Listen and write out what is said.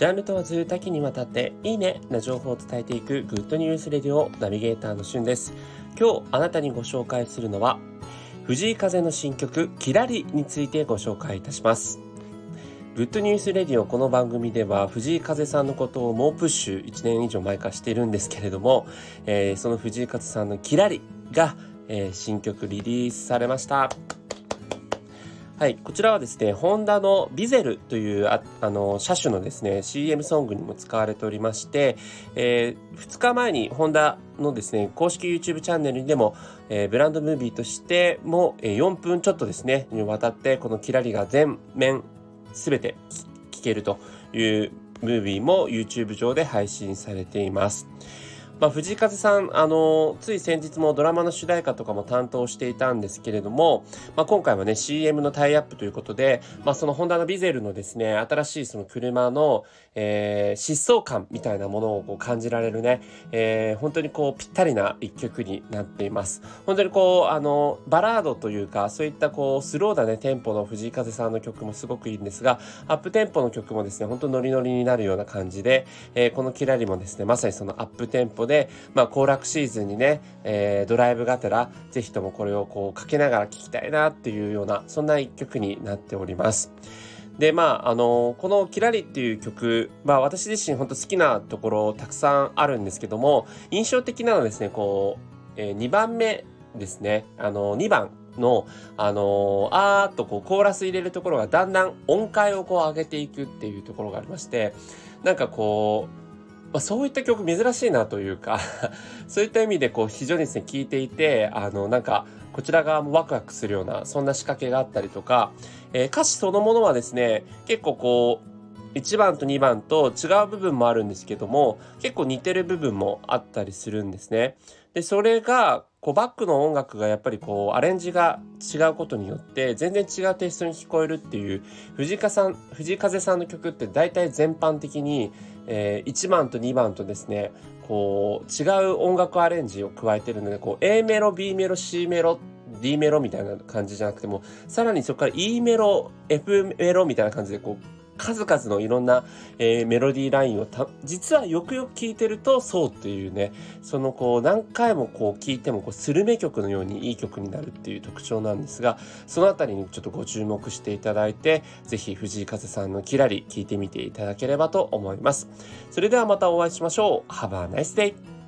ジャンル問わず多岐にわたっていいねな情報を伝えていく Good News Radio ナビゲーターのしゅんです。今日あなたにご紹介するのは藤井風の新曲キラリについてご紹介いたします。 Good News Radio この番組では藤井風さんのことを猛プッシュ1年以上前からしているんですけれども、えー、その藤井風さんのキラリが、えー、新曲リリースされました。はい、こちらはですね、ホンダのビゼルというああの車種のですね、CM ソングにも使われておりまして、えー、2日前にホンダのですね、公式 YouTube チャンネルにでも、えー、ブランドムービーとしても、えー、4分ちょっとですね、にわたってこのキラリが全面すべて聴けるというムービーも YouTube 上で配信されています。まあ、藤井風さん、あの、つい先日もドラマの主題歌とかも担当していたんですけれども、まあ、今回はね、CM のタイアップということで、まあ、そのホンダのビゼルのですね、新しいその車の、えー、疾走感みたいなものをこう感じられるね、えー、本当にこう、ぴったりな一曲になっています。本当にこう、あの、バラードというか、そういったこう、スローなね、テンポの藤井風さんの曲もすごくいいんですが、アップテンポの曲もですね、本当ノリノリになるような感じで、えー、このキラリもですね、まさにそのアップテンポで、でまあ、行楽シーズンにね、えー、ドライブがてら、ぜひともこれをこうかけながら聴きたいなっていうような、そんな一曲になっております。で、まあ、あの、このキラリっていう曲、まあ私自身本当好きなところたくさんあるんですけども、印象的なのはですね、こう、えー、2番目ですね、あの、2番の、あのあーっとこうコーラス入れるところがだんだん音階をこう上げていくっていうところがありまして、なんかこう、まあ、そういった曲珍しいなというか そういった意味でこう非常にですね聴いていてあのなんかこちら側もワクワクするようなそんな仕掛けがあったりとか、えー、歌詞そのものはですね結構こう1番と2番と違う部分もあるんですけども結構似てる部分もあったりするんですね。でそれがこうバックの音楽がやっぱりこうアレンジが違うことによって全然違うテイストに聞こえるっていう藤井風さんの曲って大体全般的に、えー、1番と2番とですねこう違う音楽アレンジを加えてるのでこう A メロ B メロ C メロ D メロみたいな感じじゃなくてもさらにそこから E メロ F メロみたいな感じでこう数々のいろんな、えー、メロディーラインを実はよくよく聞いてるとそうっていうねそのこう何回もこう聞いてもこうスルメ曲のようにいい曲になるっていう特徴なんですがそのあたりにちょっとご注目していただいて是非藤井風さんのキラリ聞いてみていただければと思います。それではまたお会いしましょう。Have a nice day!